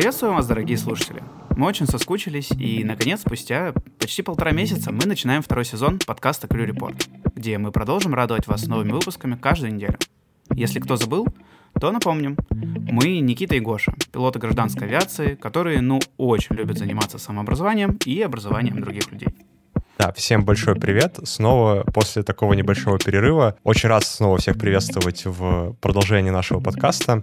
Приветствую вас, дорогие слушатели. Мы очень соскучились, и, наконец, спустя почти полтора месяца мы начинаем второй сезон подкаста Crew Report, где мы продолжим радовать вас новыми выпусками каждую неделю. Если кто забыл, то напомним. Мы Никита и Гоша, пилоты гражданской авиации, которые, ну, очень любят заниматься самообразованием и образованием других людей. Да, всем большой привет. Снова после такого небольшого перерыва. Очень рад снова всех приветствовать в продолжении нашего подкаста.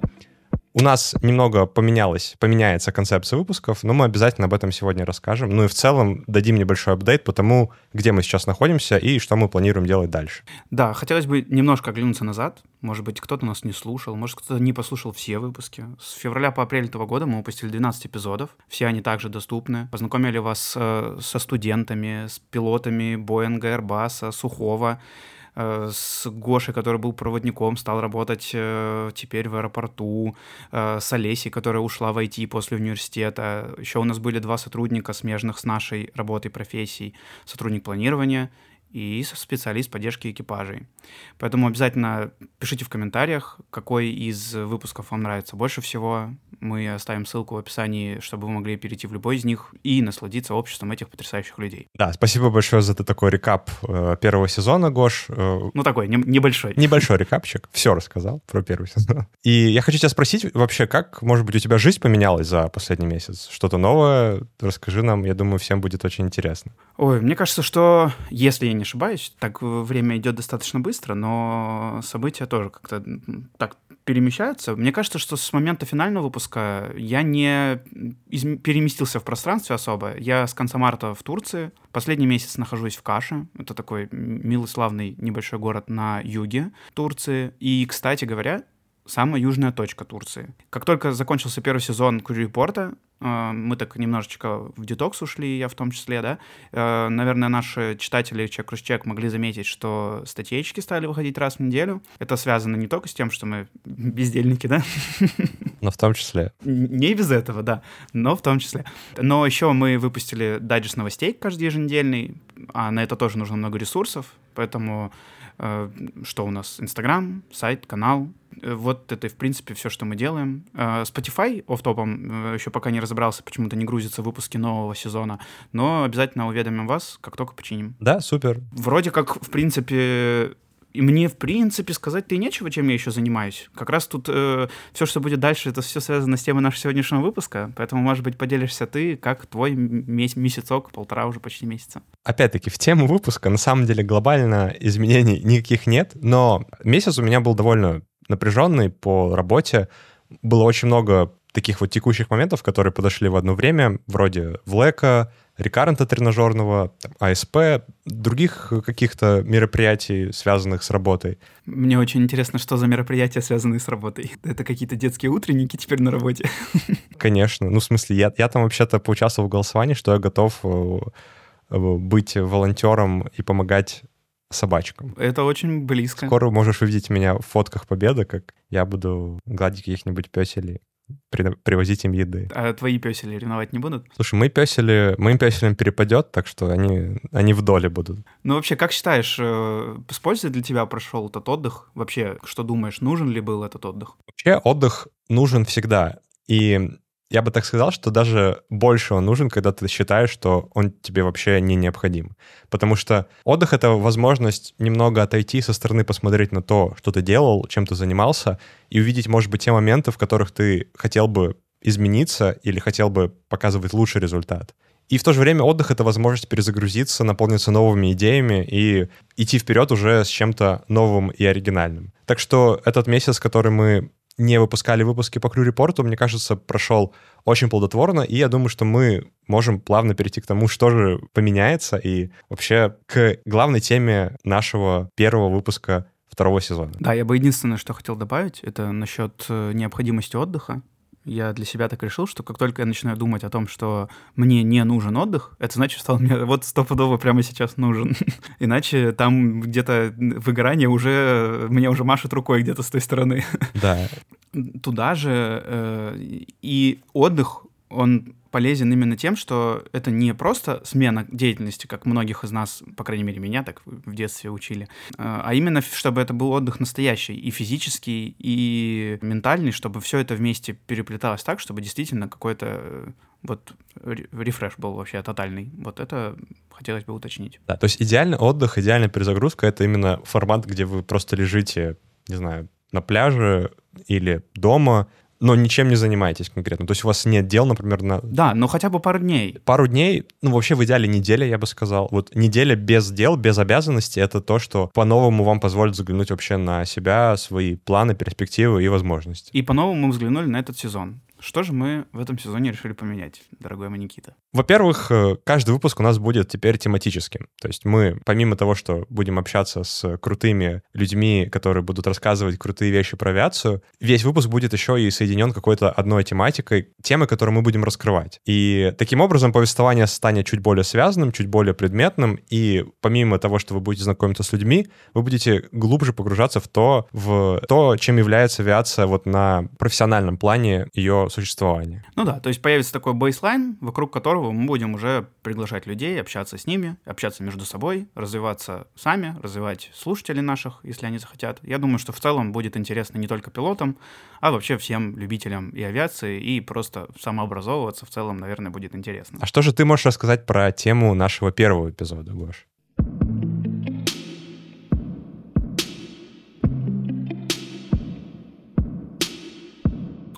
У нас немного поменялась, поменяется концепция выпусков, но мы обязательно об этом сегодня расскажем. Ну и в целом дадим небольшой апдейт по тому, где мы сейчас находимся и что мы планируем делать дальше. Да, хотелось бы немножко оглянуться назад. Может быть, кто-то нас не слушал, может, кто-то не послушал все выпуски. С февраля по апрель этого года мы выпустили 12 эпизодов. Все они также доступны. Познакомили вас э, со студентами, с пилотами Боинга, Airbus, Сухого, с Гошей, который был проводником, стал работать э, теперь в аэропорту, э, с Олесей, которая ушла в IT после университета. Еще у нас были два сотрудника, смежных с нашей работой, профессией. Сотрудник планирования и специалист поддержки экипажей. Поэтому обязательно пишите в комментариях, какой из выпусков вам нравится больше всего. Мы оставим ссылку в описании, чтобы вы могли перейти в любой из них и насладиться обществом этих потрясающих людей. Да, спасибо большое за такой рекап э, первого сезона, Гош. Э, ну, такой, не, небольшой. Небольшой рекапчик. Все рассказал про первый сезон. И я хочу тебя спросить вообще, как, может быть, у тебя жизнь поменялась за последний месяц? Что-то новое? Расскажи нам, я думаю, всем будет очень интересно. Ой, мне кажется, что, если я не ошибаюсь, так время идет достаточно быстро, но события тоже как-то так перемещаются. Мне кажется, что с момента финального выпуска я не из- переместился в пространстве особо. Я с конца марта в Турции. Последний месяц нахожусь в Каше. Это такой милый, славный небольшой город на юге Турции. И, кстати говоря, самая южная точка Турции. Как только закончился первый сезон Курипорта, э, мы так немножечко в детокс ушли, я в том числе, да. Э, наверное, наши читатели чек чек могли заметить, что статейки стали выходить раз в неделю. Это связано не только с тем, что мы бездельники, да? Но в том числе. Не без этого, да, но в том числе. Но еще мы выпустили дайджест новостей каждый еженедельный, а на это тоже нужно много ресурсов, поэтому Э, что у нас? Инстаграм, сайт, канал. Э, вот это, в принципе, все, что мы делаем. Э, Spotify офтопом еще пока не разобрался, почему-то не грузятся выпуски нового сезона, но обязательно уведомим вас, как только починим. Да, супер. Вроде как, в принципе, и мне, в принципе, сказать-то и нечего, чем я еще занимаюсь. Как раз тут э, все, что будет дальше, это все связано с темой нашего сегодняшнего выпуска. Поэтому, может быть, поделишься ты, как твой месяцок, полтора уже почти месяца. Опять-таки, в тему выпуска, на самом деле, глобально изменений никаких нет, но месяц у меня был довольно напряженный по работе. Было очень много таких вот текущих моментов, которые подошли в одно время, вроде Влека, рекаррента тренажерного, АСП, других каких-то мероприятий, связанных с работой. Мне очень интересно, что за мероприятия, связанные с работой. Это какие-то детские утренники теперь на работе? Конечно. Ну, в смысле, я, я там вообще-то поучаствовал в голосовании, что я готов э, э, быть волонтером и помогать собачкам. Это очень близко. Скоро можешь увидеть меня в фотках победы, как я буду гладить каких-нибудь песелей привозить им еды. А твои песели ревновать не будут? Слушай, мы песели, моим песелям перепадет, так что они, они в доле будут. Ну вообще, как считаешь, э, с пользой для тебя прошел этот отдых? Вообще, что думаешь, нужен ли был этот отдых? Вообще, отдых нужен всегда. И я бы так сказал, что даже больше он нужен, когда ты считаешь, что он тебе вообще не необходим. Потому что отдых — это возможность немного отойти со стороны, посмотреть на то, что ты делал, чем ты занимался, и увидеть, может быть, те моменты, в которых ты хотел бы измениться или хотел бы показывать лучший результат. И в то же время отдых — это возможность перезагрузиться, наполниться новыми идеями и идти вперед уже с чем-то новым и оригинальным. Так что этот месяц, который мы не выпускали выпуски по Крю-репорту, мне кажется, прошел очень плодотворно, и я думаю, что мы можем плавно перейти к тому, что же поменяется, и вообще к главной теме нашего первого выпуска второго сезона. Да, я бы единственное, что хотел добавить, это насчет э, необходимости отдыха я для себя так решил, что как только я начинаю думать о том, что мне не нужен отдых, это значит, что он мне вот стопудово прямо сейчас нужен. Иначе там где-то выгорание уже, мне уже машет рукой где-то с той стороны. Да. Туда же э, и отдых, он полезен именно тем, что это не просто смена деятельности, как многих из нас, по крайней мере, меня так в детстве учили, а именно, чтобы это был отдых настоящий, и физический, и ментальный, чтобы все это вместе переплеталось так, чтобы действительно какой-то э, вот рефреш был вообще тотальный. Вот это хотелось бы уточнить. Да, то есть идеальный отдых, идеальная перезагрузка — это именно формат, где вы просто лежите, не знаю, на пляже или дома, но ничем не занимаетесь конкретно. То есть у вас нет дел, например, на... Да, но хотя бы пару дней. Пару дней, ну вообще в идеале неделя, я бы сказал. Вот неделя без дел, без обязанностей — это то, что по-новому вам позволит взглянуть вообще на себя, свои планы, перспективы и возможности. И по-новому мы взглянули на этот сезон. Что же мы в этом сезоне решили поменять, дорогой мой Никита? Во-первых, э, каждый выпуск у нас будет теперь тематическим. То есть мы, помимо того, что будем общаться с крутыми людьми, которые будут рассказывать крутые вещи про авиацию, весь выпуск будет еще и соединен какой-то одной тематикой, темы, которую мы будем раскрывать. И таким образом повествование станет чуть более связанным, чуть более предметным, и помимо того, что вы будете знакомиться с людьми, вы будете глубже погружаться в то, в то, чем является авиация вот на профессиональном плане ее существования. Ну да, то есть появится такой бейслайн, вокруг которого мы будем уже приглашать людей, общаться с ними, общаться между собой, развиваться сами, развивать слушателей наших, если они захотят. Я думаю, что в целом будет интересно не только пилотам, а вообще всем любителям и авиации, и просто самообразовываться в целом, наверное, будет интересно. А что же ты можешь рассказать про тему нашего первого эпизода, Гош?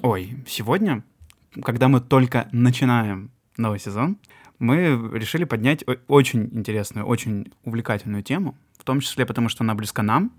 Ой, сегодня, когда мы только начинаем новый сезон, мы решили поднять очень интересную, очень увлекательную тему, в том числе потому, что она близка нам,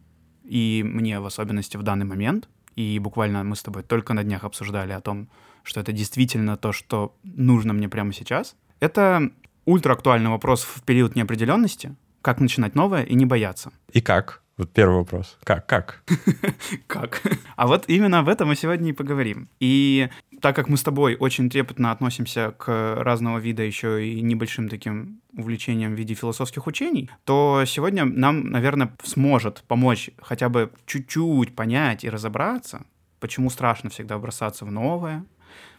и мне в особенности в данный момент. И буквально мы с тобой только на днях обсуждали о том, что это действительно то, что нужно мне прямо сейчас. Это ультраактуальный вопрос в период неопределенности, как начинать новое и не бояться. И как? Вот первый вопрос. Как? Как? Как? А вот именно об этом мы сегодня и поговорим. И так как мы с тобой очень трепетно относимся к разного вида еще и небольшим таким увлечениям в виде философских учений, то сегодня нам, наверное, сможет помочь хотя бы чуть-чуть понять и разобраться, почему страшно всегда бросаться в новое,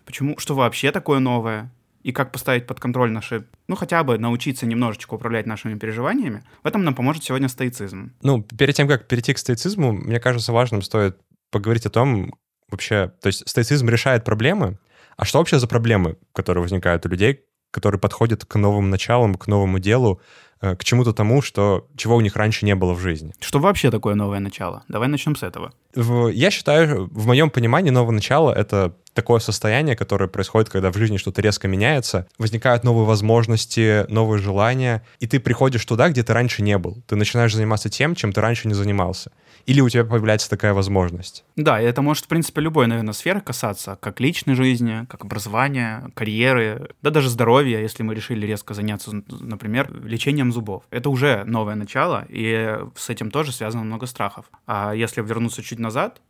почему, что вообще такое новое, и как поставить под контроль наши, ну, хотя бы научиться немножечко управлять нашими переживаниями, в этом нам поможет сегодня стоицизм. Ну, перед тем, как перейти к стоицизму, мне кажется, важным стоит поговорить о том, вообще, то есть стоицизм решает проблемы, а что вообще за проблемы, которые возникают у людей, которые подходят к новым началам, к новому делу, э, к чему-то тому, что, чего у них раньше не было в жизни. Что вообще такое новое начало? Давай начнем с этого. Я считаю, в моем понимании, новое начало — это такое состояние, которое происходит, когда в жизни что-то резко меняется, возникают новые возможности, новые желания, и ты приходишь туда, где ты раньше не был. Ты начинаешь заниматься тем, чем ты раньше не занимался. Или у тебя появляется такая возможность. Да, и это может, в принципе, любой, наверное, сферы касаться, как личной жизни, как образования, карьеры, да даже здоровья, если мы решили резко заняться, например, лечением зубов. Это уже новое начало, и с этим тоже связано много страхов. А если вернуться чуть назад,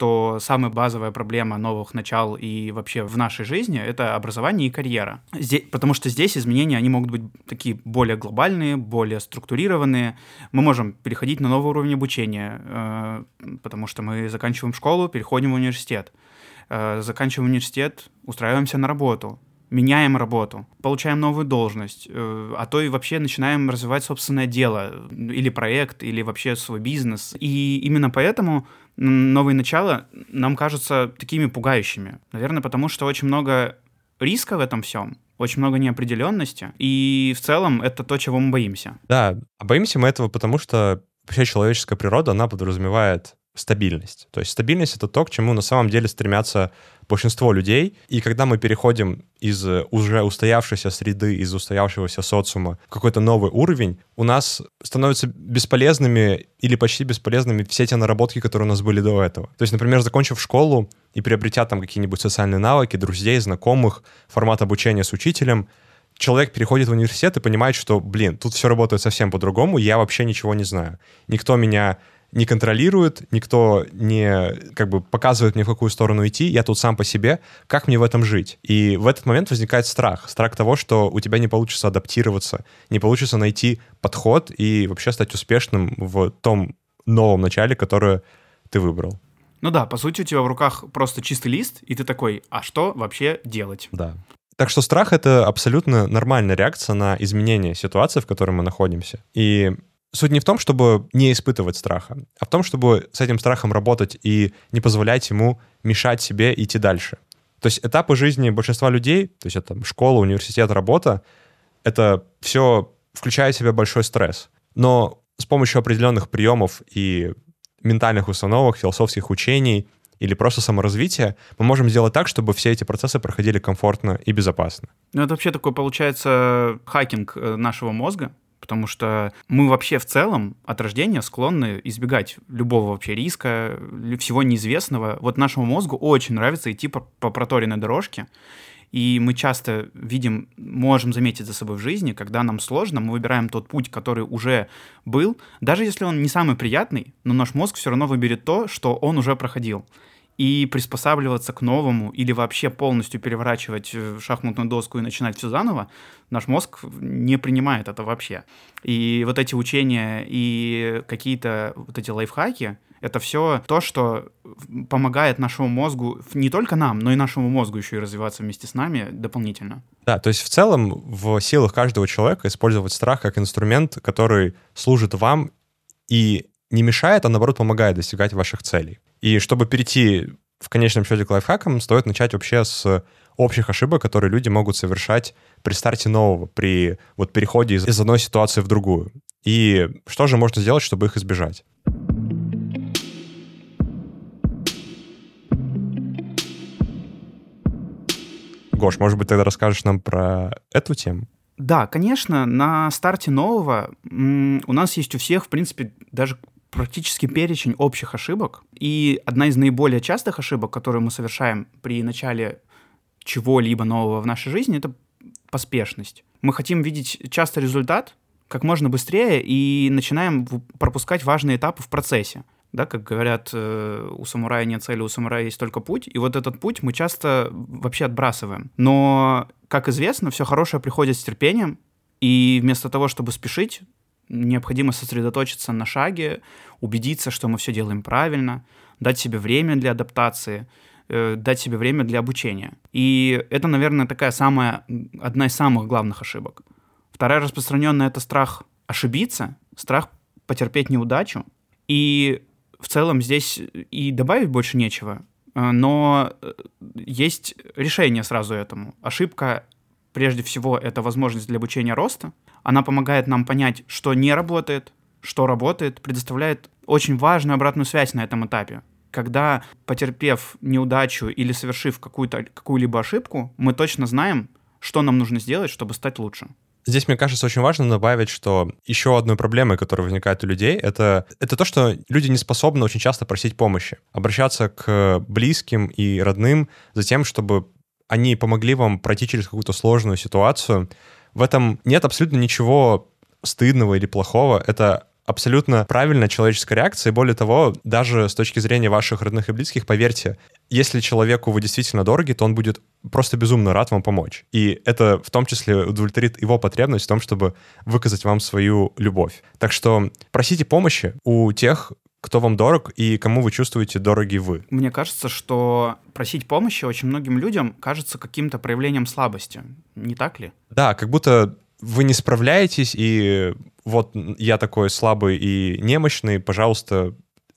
то самая базовая проблема новых начал и вообще в нашей жизни — это образование и карьера. Здесь, потому что здесь изменения, они могут быть такие более глобальные, более структурированные. Мы можем переходить на новый уровень обучения, э, потому что мы заканчиваем школу, переходим в университет. Э, заканчиваем университет, устраиваемся на работу, меняем работу, получаем новую должность, э, а то и вообще начинаем развивать собственное дело или проект, или вообще свой бизнес. И именно поэтому новые начала нам кажутся такими пугающими. Наверное, потому что очень много риска в этом всем, очень много неопределенности, и в целом это то, чего мы боимся. Да, а боимся мы этого потому, что вообще человеческая природа, она подразумевает стабильность. То есть стабильность — это то, к чему на самом деле стремятся большинство людей. И когда мы переходим из уже устоявшейся среды, из устоявшегося социума в какой-то новый уровень, у нас становятся бесполезными или почти бесполезными все те наработки, которые у нас были до этого. То есть, например, закончив школу и приобретя там какие-нибудь социальные навыки, друзей, знакомых, формат обучения с учителем, человек переходит в университет и понимает, что, блин, тут все работает совсем по-другому, я вообще ничего не знаю. Никто меня не контролирует, никто не как бы показывает мне, в какую сторону идти, я тут сам по себе, как мне в этом жить? И в этот момент возникает страх. Страх того, что у тебя не получится адаптироваться, не получится найти подход и вообще стать успешным в том новом начале, которое ты выбрал. Ну да, по сути, у тебя в руках просто чистый лист, и ты такой, а что вообще делать? Да. Так что страх — это абсолютно нормальная реакция на изменение ситуации, в которой мы находимся. И суть не в том, чтобы не испытывать страха, а в том, чтобы с этим страхом работать и не позволять ему мешать себе идти дальше. То есть этапы жизни большинства людей, то есть это школа, университет, работа, это все включает в себя большой стресс. Но с помощью определенных приемов и ментальных установок, философских учений или просто саморазвития, мы можем сделать так, чтобы все эти процессы проходили комфортно и безопасно. Ну, это вообще такой, получается, хакинг э, нашего мозга, потому что мы вообще в целом от рождения склонны избегать любого вообще риска, всего неизвестного. Вот нашему мозгу очень нравится идти по, по проторенной дорожке, и мы часто видим, можем заметить за собой в жизни, когда нам сложно, мы выбираем тот путь, который уже был, даже если он не самый приятный, но наш мозг все равно выберет то, что он уже проходил и приспосабливаться к новому или вообще полностью переворачивать э, шахматную доску и начинать все заново, наш мозг не принимает это вообще. И вот эти учения и какие-то вот эти лайфхаки, это все то, что помогает нашему мозгу, не только нам, но и нашему мозгу еще и развиваться вместе с нами дополнительно. Да, то есть в целом в силах каждого человека использовать страх как инструмент, который служит вам и не мешает, а наоборот помогает достигать ваших целей. И чтобы перейти в конечном счете к лайфхакам, стоит начать вообще с общих ошибок, которые люди могут совершать при старте нового, при вот переходе из, одной ситуации в другую. И что же можно сделать, чтобы их избежать? Гош, может быть, тогда расскажешь нам про эту тему? Да, конечно, на старте нового у нас есть у всех, в принципе, даже практически перечень общих ошибок. И одна из наиболее частых ошибок, которую мы совершаем при начале чего-либо нового в нашей жизни, это поспешность. Мы хотим видеть часто результат как можно быстрее и начинаем пропускать важные этапы в процессе. Да, как говорят, э, у самурая нет цели, у самурая есть только путь. И вот этот путь мы часто вообще отбрасываем. Но, как известно, все хорошее приходит с терпением. И вместо того, чтобы спешить, необходимо сосредоточиться на шаге, убедиться, что мы все делаем правильно, дать себе время для адаптации, э, дать себе время для обучения. И это, наверное, такая самая, одна из самых главных ошибок. Вторая распространенная — это страх ошибиться, страх потерпеть неудачу. И в целом здесь и добавить больше нечего, э, но э, есть решение сразу этому. Ошибка, прежде всего, это возможность для обучения роста — она помогает нам понять, что не работает, что работает, предоставляет очень важную обратную связь на этом этапе. Когда, потерпев неудачу или совершив какую-то, какую-либо ошибку, мы точно знаем, что нам нужно сделать, чтобы стать лучше. Здесь, мне кажется, очень важно добавить, что еще одной проблемой, которая возникает у людей, это, это то, что люди не способны очень часто просить помощи, обращаться к близким и родным за тем, чтобы они помогли вам пройти через какую-то сложную ситуацию, в этом нет абсолютно ничего стыдного или плохого. Это абсолютно правильная человеческая реакция. И более того, даже с точки зрения ваших родных и близких, поверьте, если человеку вы действительно дороги, то он будет просто безумно рад вам помочь. И это в том числе удовлетворит его потребность в том, чтобы выказать вам свою любовь. Так что просите помощи у тех, кто вам дорог и кому вы чувствуете дороги вы. Мне кажется, что просить помощи очень многим людям кажется каким-то проявлением слабости. Не так ли? Да, как будто вы не справляетесь, и вот я такой слабый и немощный, пожалуйста,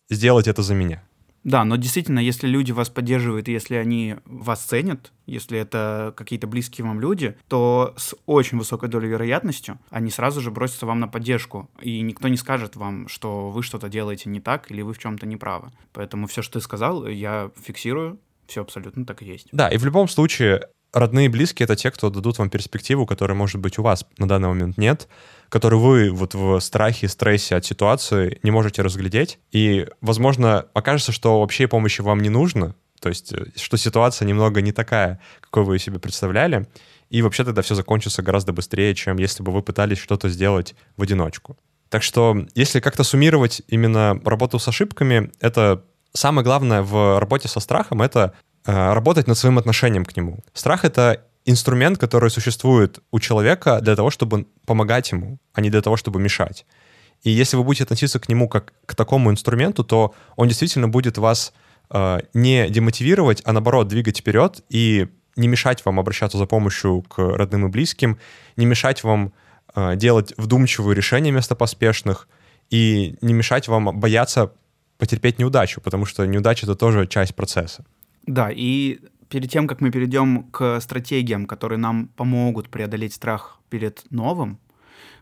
сделайте это за меня. Да, но действительно, если люди вас поддерживают, если они вас ценят, если это какие-то близкие вам люди, то с очень высокой долей вероятностью они сразу же бросятся вам на поддержку, и никто не скажет вам, что вы что-то делаете не так или вы в чем-то не правы. Поэтому все, что ты сказал, я фиксирую, все абсолютно так и есть. Да, и в любом случае родные и близкие — это те, кто дадут вам перспективу, которой, может быть, у вас на данный момент нет, которую вы вот в страхе, стрессе от ситуации не можете разглядеть. И, возможно, окажется, что вообще помощи вам не нужно, то есть э, что ситуация немного не такая, какой вы себе представляли, и вообще тогда все закончится гораздо быстрее, чем если бы вы пытались что-то сделать в одиночку. Так что, если как-то суммировать именно работу с ошибками, это самое главное в работе со страхом — это работать над своим отношением к нему. Страх — это инструмент, который существует у человека для того, чтобы помогать ему, а не для того, чтобы мешать. И если вы будете относиться к нему как к такому инструменту, то он действительно будет вас э, не демотивировать, а наоборот двигать вперед и не мешать вам обращаться за помощью к родным и близким, не мешать вам э, делать вдумчивые решения вместо поспешных и не мешать вам бояться потерпеть неудачу, потому что неудача — это тоже часть процесса. Да, и перед тем, как мы перейдем к стратегиям, которые нам помогут преодолеть страх перед новым,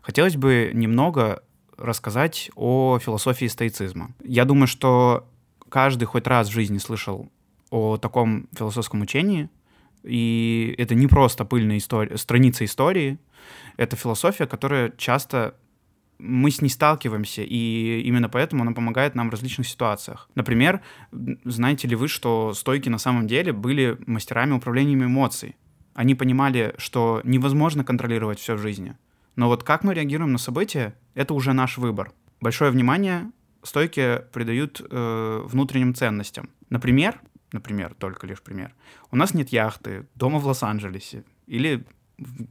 хотелось бы немного рассказать о философии стоицизма. Я думаю, что каждый хоть раз в жизни слышал о таком философском учении, и это не просто пыльная история, страница истории, это философия, которая часто мы с ней сталкиваемся, и именно поэтому она помогает нам в различных ситуациях. Например, знаете ли вы, что стойки на самом деле были мастерами управления эмоций? Они понимали, что невозможно контролировать все в жизни. Но вот как мы реагируем на события, это уже наш выбор. Большое внимание стойки придают э, внутренним ценностям. Например, например, только лишь пример, у нас нет яхты, дома в Лос-Анджелесе или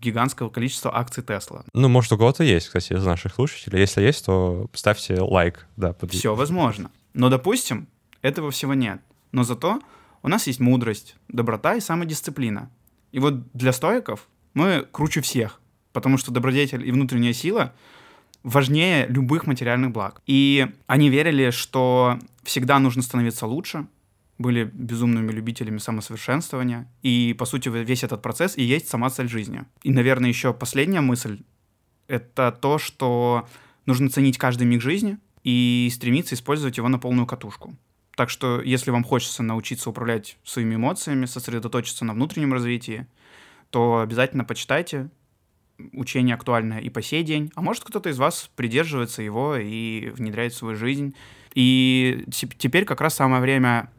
гигантского количества акций Тесла. Ну, может, у кого-то есть, кстати, из наших слушателей. Если есть, то ставьте лайк. Да, под... Все возможно. Но, допустим, этого всего нет. Но зато у нас есть мудрость, доброта и самодисциплина. И вот для стоиков мы круче всех, потому что добродетель и внутренняя сила важнее любых материальных благ. И они верили, что всегда нужно становиться лучше, были безумными любителями самосовершенствования. И, по сути, весь этот процесс и есть сама цель жизни. И, наверное, еще последняя мысль — это то, что нужно ценить каждый миг жизни и стремиться использовать его на полную катушку. Так что, если вам хочется научиться управлять своими эмоциями, сосредоточиться на внутреннем развитии, то обязательно почитайте. Учение актуальное и по сей день. А может, кто-то из вас придерживается его и внедряет в свою жизнь. И теперь как раз самое время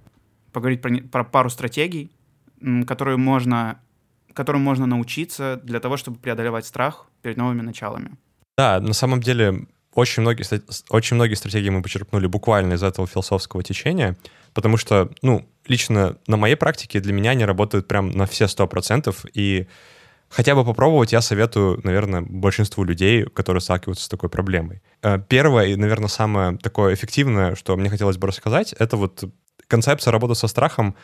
поговорить про, про пару стратегий, которые можно, которым можно научиться для того, чтобы преодолевать страх перед новыми началами. Да, на самом деле очень многие, очень многие стратегии мы почерпнули буквально из этого философского течения, потому что, ну, лично на моей практике для меня они работают прям на все сто процентов, и хотя бы попробовать я советую, наверное, большинству людей, которые сталкиваются с такой проблемой. Э, первое и, наверное, самое такое эффективное, что мне хотелось бы рассказать, это вот концепция работы со страхом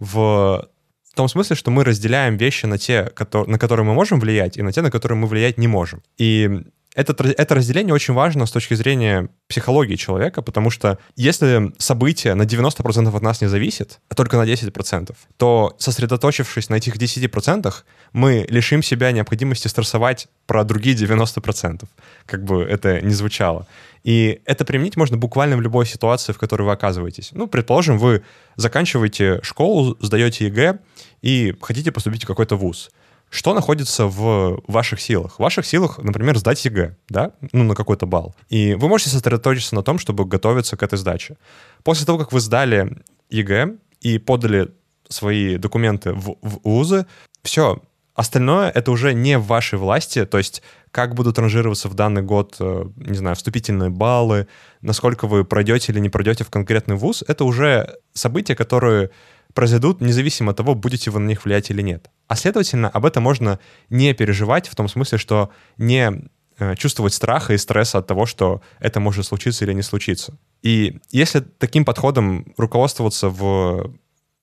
в том смысле, что мы разделяем вещи на те, на которые мы можем влиять, и на те, на которые мы влиять не можем. И это, это разделение очень важно с точки зрения психологии человека, потому что если событие на 90% от нас не зависит, а только на 10%, то сосредоточившись на этих 10%, мы лишим себя необходимости стрессовать про другие 90%, как бы это ни звучало. И это применить можно буквально в любой ситуации, в которой вы оказываетесь. Ну, предположим, вы заканчиваете школу, сдаете ЕГЭ и хотите поступить в какой-то вуз. Что находится в ваших силах? В ваших силах, например, сдать ЕГЭ, да, ну, на какой-то балл. И вы можете сосредоточиться на том, чтобы готовиться к этой сдаче. После того, как вы сдали ЕГЭ и подали свои документы в, в вузы, все, остальное это уже не в вашей власти, то есть как будут ранжироваться в данный год, э, не знаю, вступительные баллы, насколько вы пройдете или не пройдете в конкретный вуз, это уже события, которые произойдут независимо от того, будете вы на них влиять или нет. А следовательно, об этом можно не переживать в том смысле, что не э, чувствовать страха и стресса от того, что это может случиться или не случиться. И если таким подходом руководствоваться в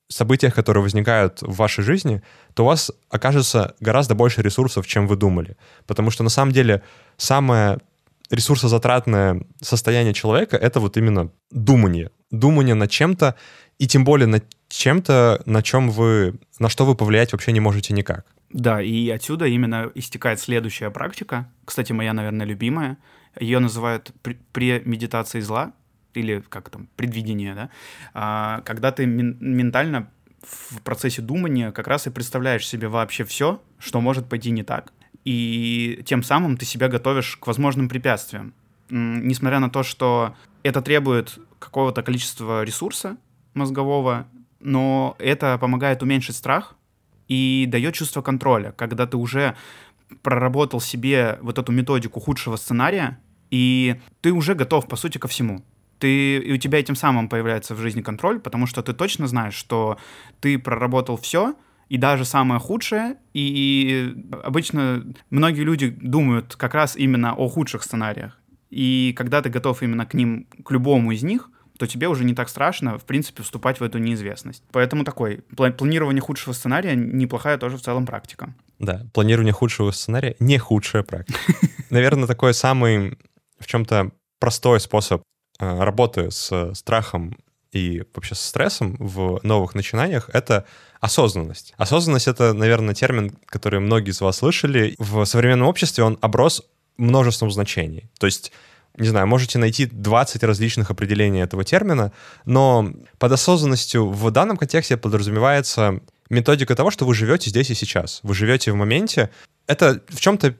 событиях, которые возникают в вашей жизни, то у вас окажется гораздо больше ресурсов, чем вы думали. Потому что на самом деле самое ресурсозатратное состояние человека — это вот именно думание. Думание над чем-то, и тем более над чем-то, на чем вы, на что вы повлиять вообще не можете никак. Да, и отсюда именно истекает следующая практика, кстати, моя, наверное, любимая. Ее называют премедитацией зла, или как там, предвидение, да, а, когда ты ментально в процессе думания как раз и представляешь себе вообще все, что может пойти не так. И тем самым ты себя готовишь к возможным препятствиям. Несмотря на то, что это требует какого-то количества ресурса мозгового, но это помогает уменьшить страх и дает чувство контроля, когда ты уже проработал себе вот эту методику худшего сценария, и ты уже готов, по сути, ко всему ты, и у тебя этим самым появляется в жизни контроль, потому что ты точно знаешь, что ты проработал все, и даже самое худшее, и обычно многие люди думают как раз именно о худших сценариях. И когда ты готов именно к ним, к любому из них, то тебе уже не так страшно, в принципе, вступать в эту неизвестность. Поэтому такой планирование худшего сценария неплохая тоже в целом практика. Да, планирование худшего сценария — не худшая практика. Наверное, такой самый в чем-то простой способ работы с страхом и вообще со стрессом в новых начинаниях — это осознанность. Осознанность — это, наверное, термин, который многие из вас слышали. В современном обществе он оброс множеством значений. То есть не знаю, можете найти 20 различных определений этого термина, но под осознанностью в данном контексте подразумевается методика того, что вы живете здесь и сейчас. Вы живете в моменте. Это в чем-то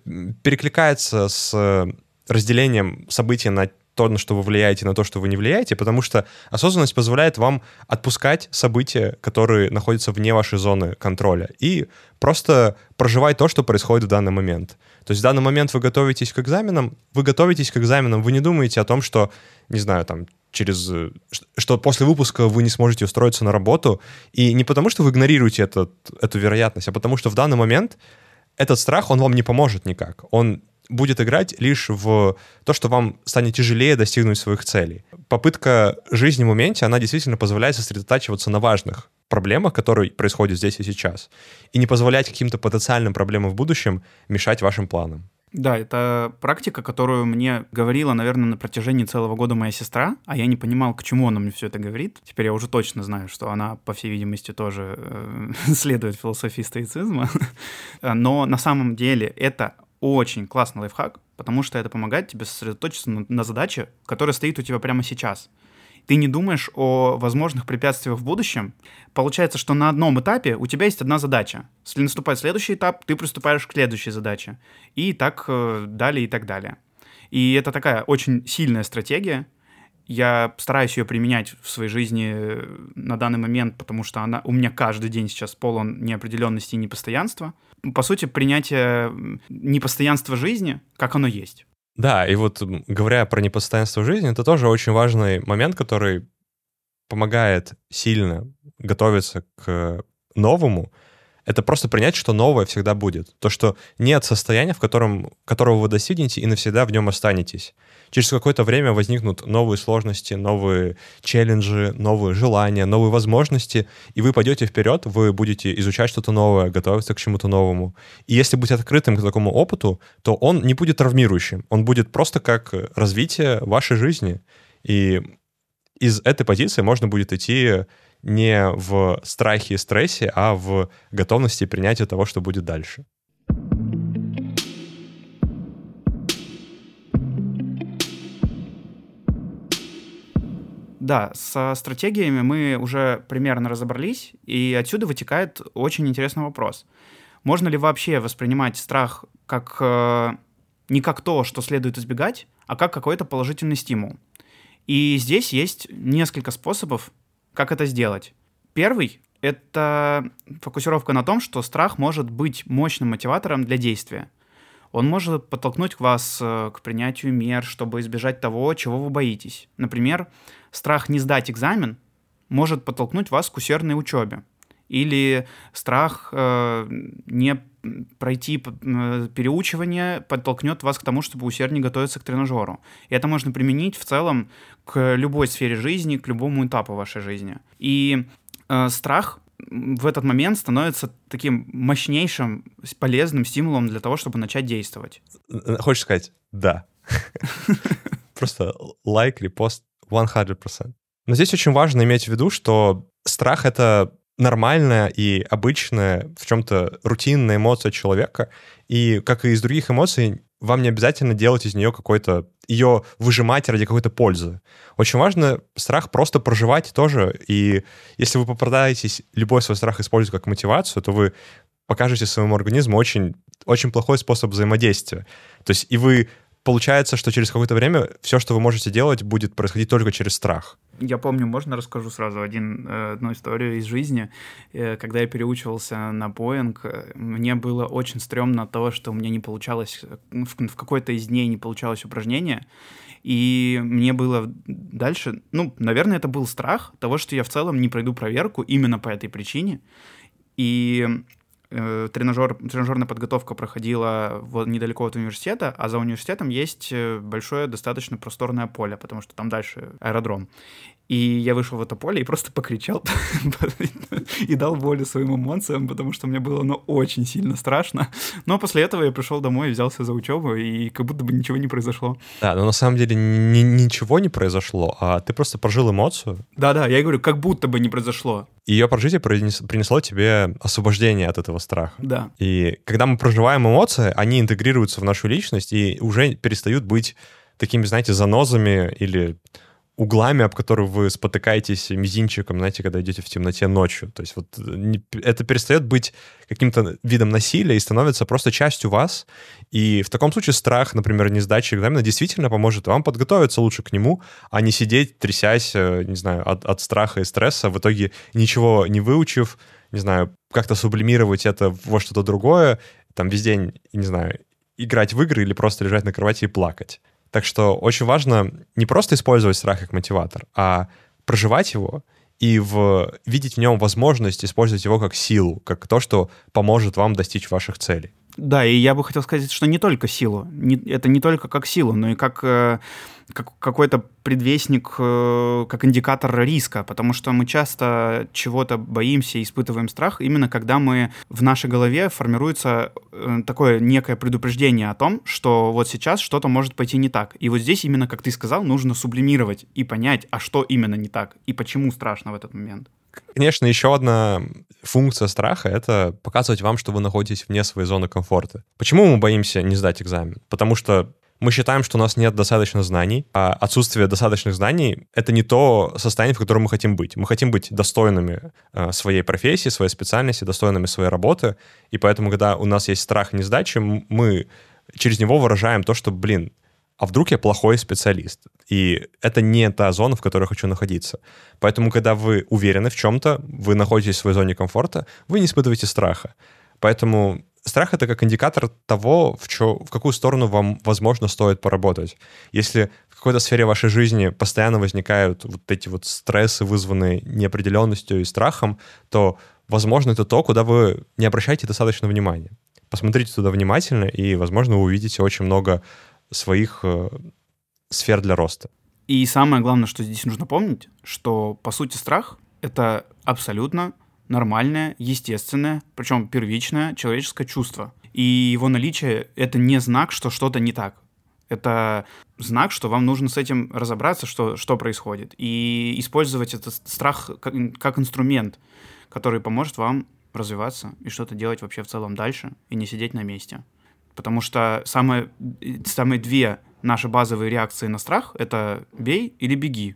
перекликается с разделением событий на то, на что вы влияете, на то, что вы не влияете, потому что осознанность позволяет вам отпускать события, которые находятся вне вашей зоны контроля, и просто проживать то, что происходит в данный момент. То есть в данный момент вы готовитесь к экзаменам, вы готовитесь к экзаменам, вы не думаете о том, что, не знаю, там, через... что после выпуска вы не сможете устроиться на работу, и не потому, что вы игнорируете этот, эту вероятность, а потому что в данный момент этот страх, он вам не поможет никак. Он будет играть лишь в то, что вам станет тяжелее достигнуть своих целей. Попытка жизни в моменте, она действительно позволяет сосредотачиваться на важных проблемах, которые происходят здесь и сейчас, и не позволять каким-то потенциальным проблемам в будущем мешать вашим планам. Да, это практика, которую мне говорила, наверное, на протяжении целого года моя сестра, а я не понимал, к чему она мне все это говорит. Теперь я уже точно знаю, что она, по всей видимости, тоже э, следует философии стоицизма. Но на самом деле это очень классный лайфхак, потому что это помогает тебе сосредоточиться на, на задаче, которая стоит у тебя прямо сейчас. Ты не думаешь о возможных препятствиях в будущем. Получается, что на одном этапе у тебя есть одна задача. Если наступает следующий этап, ты приступаешь к следующей задаче. И так э, далее и так далее. И это такая очень сильная стратегия, я стараюсь ее применять в своей жизни э, на данный момент, потому что она у меня каждый день сейчас полон неопределенности и непостоянства. По сути, принятие непостоянства жизни, как оно есть. Да, и вот говоря про непостоянство жизни, это тоже очень важный момент, который помогает сильно готовиться к новому, это просто принять, что новое всегда будет. То, что нет состояния, в котором, которого вы достигнете и навсегда в нем останетесь. Через какое-то время возникнут новые сложности, новые челленджи, новые желания, новые возможности, и вы пойдете вперед, вы будете изучать что-то новое, готовиться к чему-то новому. И если быть открытым к такому опыту, то он не будет травмирующим, он будет просто как развитие вашей жизни. И из этой позиции можно будет идти не в страхе и стрессе, а в готовности принятия того, что будет дальше. Да, со стратегиями мы уже примерно разобрались, и отсюда вытекает очень интересный вопрос. Можно ли вообще воспринимать страх как э, не как то, что следует избегать, а как какой-то положительный стимул? И здесь есть несколько способов как это сделать? Первый — это фокусировка на том, что страх может быть мощным мотиватором для действия. Он может подтолкнуть вас э, к принятию мер, чтобы избежать того, чего вы боитесь. Например, страх не сдать экзамен может подтолкнуть вас к усердной учебе. Или страх э, не пройти переучивание подтолкнет вас к тому, чтобы усерднее готовиться к тренажеру. И это можно применить в целом к любой сфере жизни, к любому этапу вашей жизни. И э, страх в этот момент становится таким мощнейшим, полезным стимулом для того, чтобы начать действовать. Хочешь сказать «да». Просто лайк, репост 100%. Но здесь очень важно иметь в виду, что страх — это нормальная и обычная, в чем-то рутинная эмоция человека. И, как и из других эмоций, вам не обязательно делать из нее какой-то, ее выжимать ради какой-то пользы. Очень важно страх просто проживать тоже. И если вы попытаетесь любой свой страх использовать как мотивацию, то вы покажете своему организму очень, очень плохой способ взаимодействия. То есть и вы получается, что через какое-то время все, что вы можете делать, будет происходить только через страх. Я помню, можно расскажу сразу один, э, одну историю из жизни. Э, когда я переучивался на Боинг, э, мне было очень стрёмно то, что у меня не получалось, в, в какой-то из дней не получалось упражнение. И мне было дальше, ну, наверное, это был страх того, что я в целом не пройду проверку именно по этой причине. И тренажер, тренажерная подготовка проходила вот недалеко от университета, а за университетом есть э, большое достаточно просторное поле, потому что там дальше аэродром. И я вышел в это поле и просто покричал и дал волю своим эмоциям, потому что мне было ну, очень сильно страшно. Но после этого я пришел домой, взялся за учебу, и как будто бы ничего не произошло. Да, но на самом деле ни, ничего не произошло, а ты просто прожил эмоцию. Да-да, я говорю, как будто бы не произошло. Ее прожитие принесло тебе освобождение от этого страха. Да. И когда мы проживаем эмоции, они интегрируются в нашу личность и уже перестают быть такими, знаете, занозами или углами, об которые вы спотыкаетесь мизинчиком, знаете, когда идете в темноте ночью. То есть вот не, это перестает быть каким-то видом насилия и становится просто частью вас. И в таком случае страх, например, не сдачи экзамена действительно поможет вам подготовиться лучше к нему, а не сидеть, трясясь, э, не знаю, от, от страха и стресса, в итоге ничего не выучив, не знаю, как-то сублимировать это во что-то другое, там весь день, не знаю, играть в игры или просто лежать на кровати и плакать. Так что очень важно не просто использовать страх как мотиватор, а проживать его и в, видеть в нем возможность использовать его как силу, как то, что поможет вам достичь ваших целей. Да, и я бы хотел сказать, что не только силу. Не, это не только как силу, но и как, э, как какой-то предвестник, э, как индикатор риска, потому что мы часто чего-то боимся, испытываем страх, именно когда мы в нашей голове формируется э, такое некое предупреждение о том, что вот сейчас что-то может пойти не так. И вот здесь именно, как ты сказал, нужно сублимировать и понять, а что именно не так, и почему страшно в этот момент. Конечно, еще одна функция страха — это показывать вам, что вы находитесь вне своей зоны комфорта. Почему мы боимся не сдать экзамен? Потому что мы считаем, что у нас нет достаточно знаний, а отсутствие достаточных знаний — это не то состояние, в котором мы хотим быть. Мы хотим быть достойными э, своей профессии, своей специальности, достойными своей работы, и поэтому, когда у нас есть страх несдачи, мы через него выражаем то, что, блин, а вдруг я плохой специалист? И это не та зона, в которой я хочу находиться. Поэтому, когда вы уверены в чем-то, вы находитесь в своей зоне комфорта, вы не испытываете страха. Поэтому страх — это как индикатор того, в, чё, в какую сторону вам, возможно, стоит поработать. Если в какой-то сфере вашей жизни постоянно возникают вот эти вот стрессы, вызванные неопределенностью и страхом, то, возможно, это то, куда вы не обращаете достаточно внимания. Посмотрите туда внимательно, и, возможно, вы увидите очень много своих э, сфер для роста. И самое главное, что здесь нужно помнить, что, по сути, страх — это абсолютно нормальное, естественное, причем первичное человеческое чувство. И его наличие — это не знак, что что-то не так. Это знак, что вам нужно с этим разобраться, что, что происходит, и использовать этот страх как, как инструмент, который поможет вам развиваться и что-то делать вообще в целом дальше, и не сидеть на месте. Потому что самые, самые две наши базовые реакции на страх — это «бей» или «беги».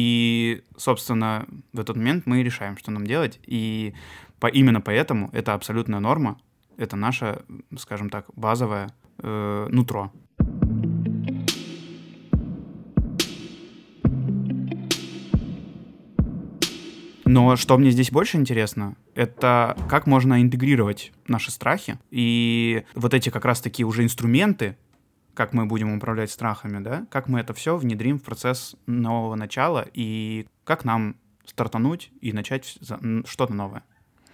И, собственно, в этот момент мы решаем, что нам делать. И по, именно поэтому это абсолютная норма, это наше, скажем так, базовое э, нутро. Но что мне здесь больше интересно, это как можно интегрировать наши страхи и вот эти как раз-таки уже инструменты, как мы будем управлять страхами, да, как мы это все внедрим в процесс нового начала и как нам стартануть и начать что-то новое.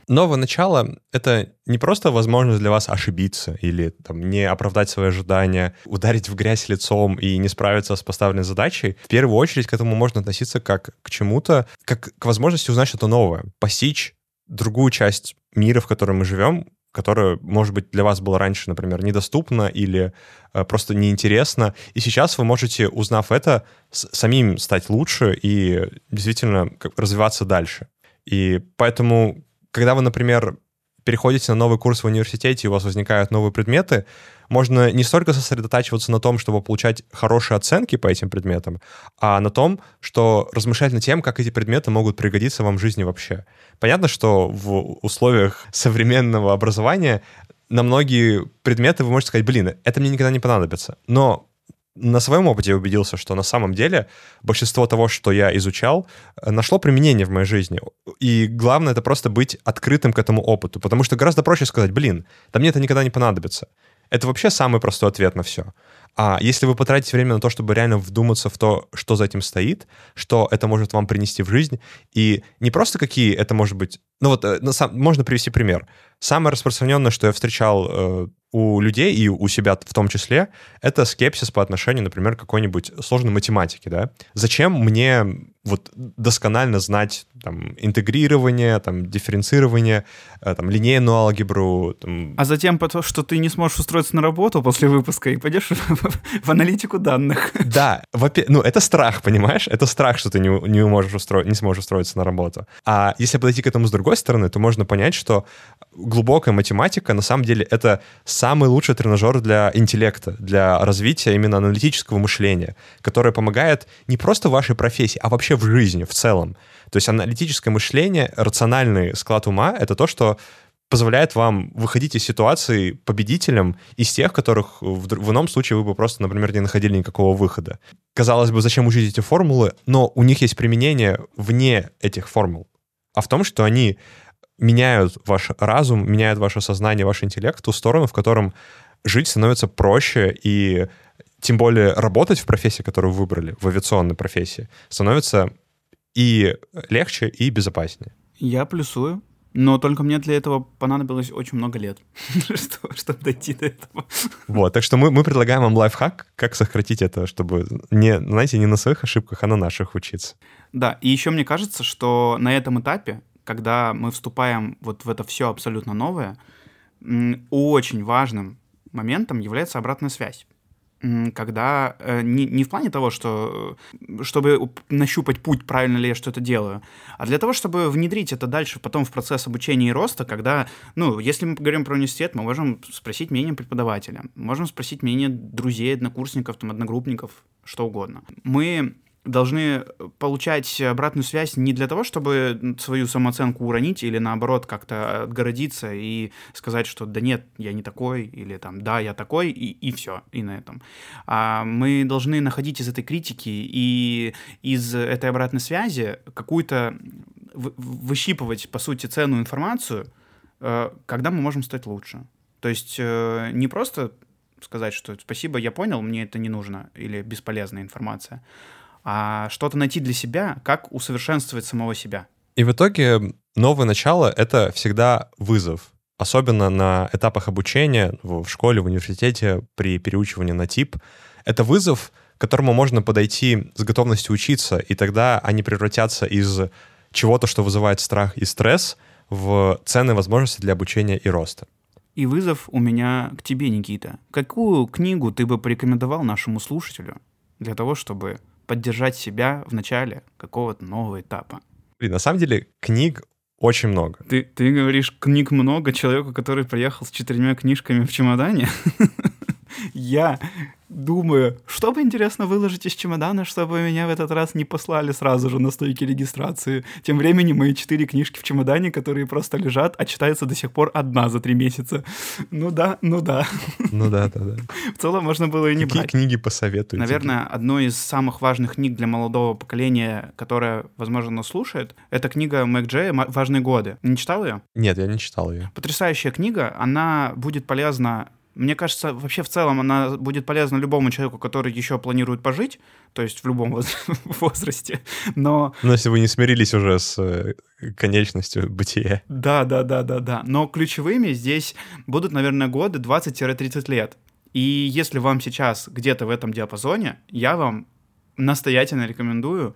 Новое начало — это не просто возможность для вас ошибиться или там, не оправдать свои ожидания, ударить в грязь лицом и не справиться с поставленной задачей. В первую очередь к этому можно относиться как к чему-то, как к возможности узнать что-то новое, постичь другую часть мира, в котором мы живем, которая, может быть, для вас была раньше, например, недоступна или э, просто неинтересна. И сейчас вы можете, узнав это, самим стать лучше и действительно как, развиваться дальше. И поэтому когда вы, например, переходите на новый курс в университете, и у вас возникают новые предметы, можно не столько сосредотачиваться на том, чтобы получать хорошие оценки по этим предметам, а на том, что размышлять над тем, как эти предметы могут пригодиться вам в жизни вообще. Понятно, что в условиях современного образования на многие предметы вы можете сказать, блин, это мне никогда не понадобится. Но на своем опыте я убедился, что на самом деле большинство того, что я изучал, э, нашло применение в моей жизни. И главное это просто быть открытым к этому опыту, потому что гораздо проще сказать, блин, да мне это никогда не понадобится. Это вообще самый простой ответ на все. А если вы потратите время на то, чтобы реально вдуматься в то, что за этим стоит, что это может вам принести в жизнь, и не просто какие это может быть... Ну вот, э, можно привести пример. Самое распространенное, что я встречал э, у людей и у себя в том числе, это скепсис по отношению, например, к какой-нибудь сложной математике, да. Зачем мне вот досконально знать там, интегрирование, там, дифференцирование, э, там, линейную алгебру. Там. А затем, что ты не сможешь устроиться на работу после выпуска и пойдешь в аналитику данных. Да, ну это страх, понимаешь? Это страх, что ты не, не, можешь устро... не сможешь устроиться на работу. А если подойти к этому с другой стороны, то можно понять, что глубокая математика на самом деле это самый лучший тренажер для интеллекта, для развития именно аналитического мышления, которое помогает не просто в вашей профессии, а вообще в жизни в целом. То есть аналитическое мышление, рациональный склад ума — это то, что позволяет вам выходить из ситуации победителем из тех, которых в, в ином случае вы бы просто, например, не находили никакого выхода. Казалось бы, зачем учить эти формулы, но у них есть применение вне этих формул. А в том, что они меняют ваш разум, меняют ваше сознание, ваш интеллект в ту сторону, в котором жить становится проще и тем более работать в профессии, которую вы выбрали, в авиационной профессии, становится и легче, и безопаснее. Я плюсую. Но только мне для этого понадобилось очень много лет, чтобы дойти до этого. Вот, так что мы, мы предлагаем вам лайфхак, как сократить это, чтобы, не, знаете, не на своих ошибках, а на наших учиться. Да, и еще мне кажется, что на этом этапе, когда мы вступаем вот в это все абсолютно новое, очень важным моментом является обратная связь когда э, не, не в плане того, что э, чтобы нащупать путь, правильно ли я что-то делаю, а для того, чтобы внедрить это дальше потом в процесс обучения и роста, когда, ну, если мы говорим про университет, мы можем спросить мнение преподавателя, можем спросить мнение друзей, однокурсников, там, одногруппников, что угодно. Мы должны получать обратную связь не для того, чтобы свою самооценку уронить или наоборот как-то отгородиться и сказать, что да нет, я не такой, или там да, я такой, и, и все, и на этом. А мы должны находить из этой критики и из этой обратной связи какую-то выщипывать, по сути, ценную информацию, э, когда мы можем стать лучше. То есть э, не просто сказать, что спасибо, я понял, мне это не нужно, или бесполезная информация, а что-то найти для себя, как усовершенствовать самого себя. И в итоге новое начало — это всегда вызов. Особенно на этапах обучения в школе, в университете, при переучивании на тип. Это вызов, к которому можно подойти с готовностью учиться, и тогда они превратятся из чего-то, что вызывает страх и стресс, в ценные возможности для обучения и роста. И вызов у меня к тебе, Никита. Какую книгу ты бы порекомендовал нашему слушателю для того, чтобы поддержать себя в начале какого-то нового этапа. Блин, на самом деле книг очень много. Ты, ты говоришь, книг много человеку, который приехал с четырьмя книжками в чемодане? Я думаю, что бы интересно выложить из чемодана, чтобы меня в этот раз не послали сразу же на стойке регистрации. Тем временем мои четыре книжки в чемодане, которые просто лежат, а читается до сих пор одна за три месяца. Ну да, ну да. Ну да, да, да. В целом можно было и не Какие брать. книги посоветуете? Наверное, одной из самых важных книг для молодого поколения, которая, возможно, нас слушает, это книга Мэг Джея «Важные годы». Не читал ее? Нет, я не читал ее. Потрясающая книга. Она будет полезна мне кажется, вообще в целом она будет полезна любому человеку, который еще планирует пожить, то есть в любом возрасте. Но... Но если вы не смирились уже с э, конечностью бытия. Да, да, да, да, да. Но ключевыми здесь будут, наверное, годы 20-30 лет. И если вам сейчас где-то в этом диапазоне, я вам настоятельно рекомендую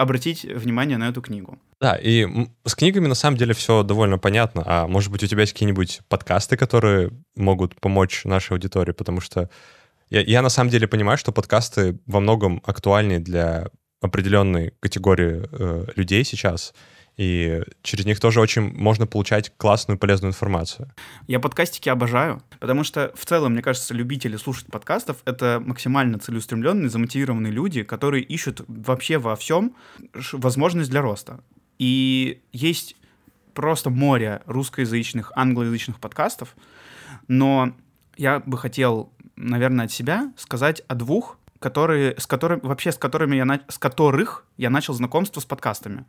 обратить внимание на эту книгу. Да, и с книгами на самом деле все довольно понятно. А может быть, у тебя есть какие-нибудь подкасты, которые могут помочь нашей аудитории? Потому что я, я на самом деле понимаю, что подкасты во многом актуальны для определенной категории э, людей сейчас и через них тоже очень можно получать классную полезную информацию. Я подкастики обожаю, потому что в целом, мне кажется, любители слушать подкастов — это максимально целеустремленные, замотивированные люди, которые ищут вообще во всем возможность для роста. И есть просто море русскоязычных, англоязычных подкастов, но я бы хотел, наверное, от себя сказать о двух, которые, с которыми, вообще с которыми я, с которых я начал знакомство с подкастами.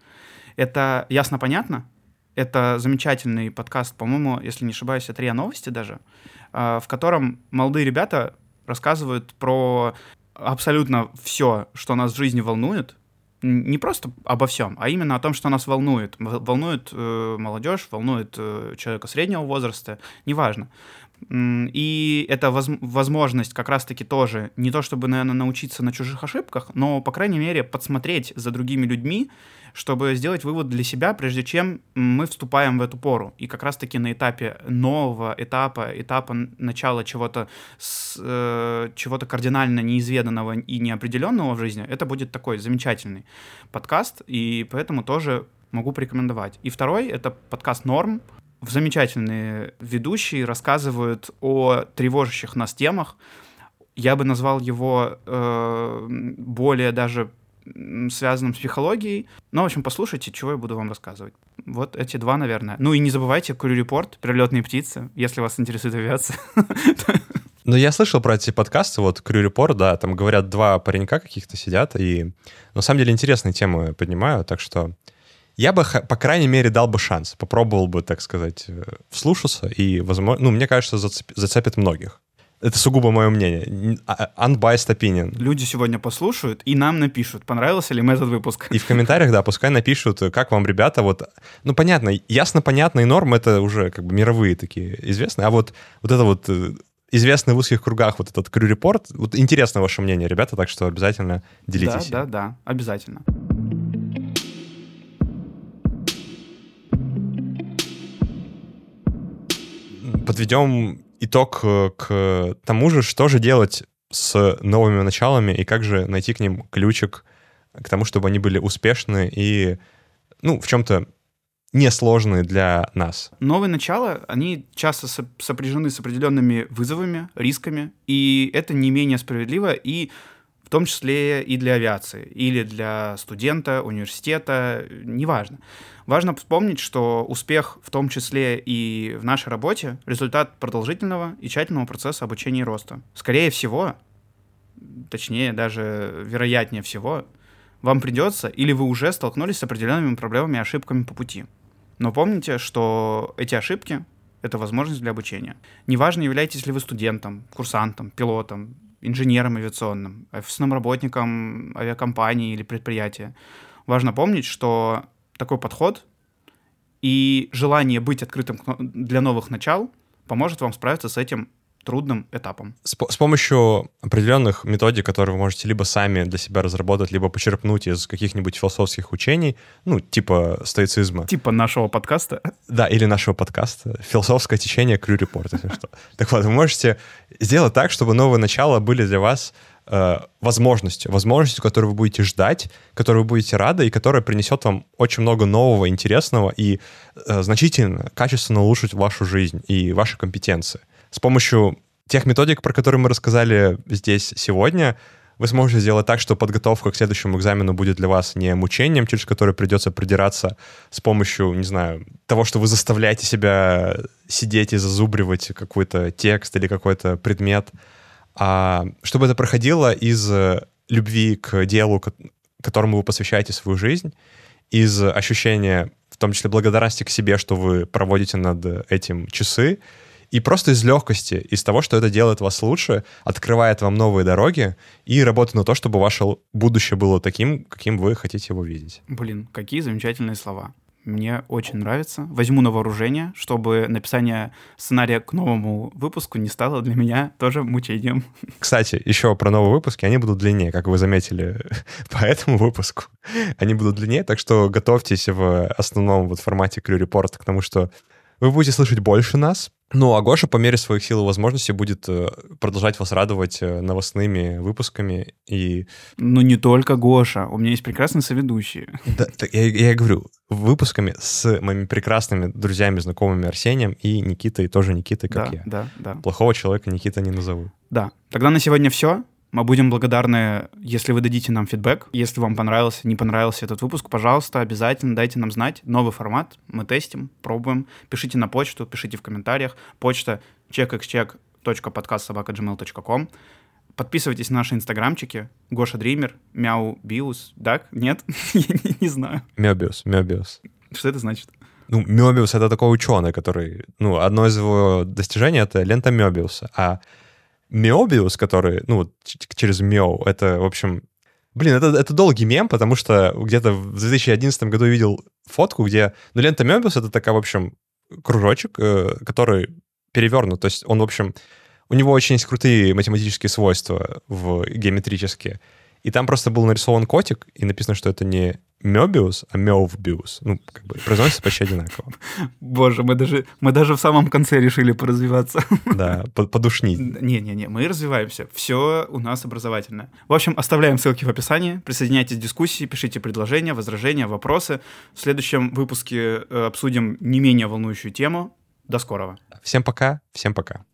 Это ясно-понятно. Это замечательный подкаст, по-моему, если не ошибаюсь, это РИА Новости даже, а, в котором молодые ребята рассказывают про абсолютно все, что нас в жизни волнует, не просто обо всем, а именно о том, что нас волнует. Волнует э, молодежь, волнует э, человека среднего возраста, неважно. И это воз возможность как раз-таки тоже не то чтобы, наверное, научиться на чужих ошибках, но, по крайней мере, подсмотреть за другими людьми, чтобы сделать вывод для себя, прежде чем мы вступаем в эту пору. И как раз-таки на этапе нового этапа, этапа начала чего-то э, чего-то кардинально неизведанного и неопределенного в жизни, это будет такой замечательный подкаст, и поэтому тоже могу порекомендовать. И второй — это подкаст «Норм». Замечательные ведущие рассказывают о тревожащих нас темах. Я бы назвал его э, более даже связанным с психологией. Ну, в общем, послушайте, чего я буду вам рассказывать. Вот эти два, наверное. Ну и не забывайте Курю Репорт, Прилетные птицы, если вас интересует авиация. Ну, я слышал про эти подкасты, вот Крю Репорт, да, там говорят, два паренька каких-то сидят, и на самом деле интересные темы поднимаю, так что я бы, по крайней мере, дал бы шанс, попробовал бы, так сказать, э, вслушаться, и, возможно, ну, мне кажется, зацеп, зацепит многих. Это сугубо мое мнение. А, unbiased opinion. Люди сегодня послушают и нам напишут, понравился ли им этот выпуск. И в комментариях, да, пускай напишут, как вам, ребята, вот... Ну, понятно, ясно понятные нормы, это уже как бы мировые такие известные, а вот, вот это вот э, известный в узких кругах вот этот крю-репорт, вот интересно ваше мнение, ребята, так что обязательно делитесь. Да, да, да, обязательно. Подведем итог э, к тому же, что же делать с новыми началами и как же найти к ним ключик к тому, чтобы они были успешны и, ну, в чем-то несложные для нас. Новые начала, они часто сопряжены с определенными вызовами, рисками, и это не менее справедливо и в том числе и для авиации, или для студента, университета, неважно. Важно вспомнить, что успех в том числе и в нашей работе — результат продолжительного и тщательного процесса обучения и роста. Скорее всего, точнее даже вероятнее всего, вам придется или вы уже столкнулись с определенными проблемами и ошибками по пути. Но помните, что эти ошибки — это возможность для обучения. Неважно, являетесь ли вы студентом, курсантом, пилотом, инженером авиационным, офисным работником авиакомпании или предприятия. Важно помнить, что такой подход и желание быть открытым для новых начал поможет вам справиться с этим трудным этапом. С, с помощью определенных методик, которые вы можете либо сами для себя разработать, либо почерпнуть из каких-нибудь философских учений, ну, типа стоицизма. Типа нашего подкаста. Да, или нашего подкаста. Философское течение Крю Репорт, если что. Так вот, вы можете сделать так, чтобы новые начала были для вас э, возможностью, возможностью, которую вы будете ждать, которую вы будете рады, и которая принесет вам очень много нового, интересного и э, значительно, качественно улучшить вашу жизнь и ваши компетенции. С помощью тех методик, про которые мы рассказали здесь сегодня, вы сможете сделать так, что подготовка к следующему экзамену будет для вас не мучением, через которое придется продираться с помощью, не знаю, того, что вы заставляете себя сидеть и зазубривать какой-то текст или какой-то предмет, а чтобы это проходило из любви к делу, которому вы посвящаете свою жизнь, из ощущения, в том числе благодарности к себе, что вы проводите над этим часы, и просто из легкости, из того, что это делает вас лучше, открывает вам новые дороги и работает на то, чтобы ваше будущее было таким, каким вы хотите его видеть. Блин, какие замечательные слова мне очень нравится. Возьму на вооружение, чтобы написание сценария к новому выпуску не стало для меня тоже мучением. Кстати, еще про новые выпуски. Они будут длиннее, как вы заметили по этому выпуску. Они будут длиннее, так что готовьтесь в основном вот формате Crew Report к тому, что вы будете слышать больше нас, ну, а Гоша по мере своих сил и возможностей будет э, продолжать вас радовать э, новостными выпусками и... Ну, не только Гоша. У меня есть прекрасные соведущие. Да, я, я говорю, выпусками с моими прекрасными друзьями, знакомыми Арсением и Никитой, тоже Никитой, как да, я. Да, да. Плохого человека Никита не назову. Да. Тогда на сегодня все. Мы будем благодарны, если вы дадите нам фидбэк. Если вам понравился, не понравился этот выпуск, пожалуйста, обязательно дайте нам знать. Новый формат, мы тестим, пробуем. Пишите на почту, пишите в комментариях. Почта checkxcheck.podcastsobaka.gmail.com Подписывайтесь на наши инстаграмчики. Гоша Дример, Мяу Биус, так? Нет? Я не, не знаю. Мебиус, Мебиус. Что это значит? Ну, Мебиус — это такой ученый, который... Ну, одно из его достижений — это лента Мебиуса. А Меобиус, который, ну, через Мео, это, в общем, Блин, это, это долгий мем, потому что где-то в 2011 году я видел фотку, где... Ну, лента Мебиус — это такая, в общем, кружочек, э, который перевернут. То есть он, в общем, у него очень есть крутые математические свойства в геометрические. И там просто был нарисован котик, и написано, что это не Мёбиус, а Мёвбиус. Ну, как бы произносится почти одинаково. Боже, мы даже, мы даже в самом конце решили поразвиваться. Да, подушнить. Не-не-не, мы развиваемся. Все у нас образовательное. В общем, оставляем ссылки в описании. Присоединяйтесь к дискуссии, пишите предложения, возражения, вопросы. В следующем выпуске э, обсудим не менее волнующую тему. До скорого. Всем пока. Всем пока.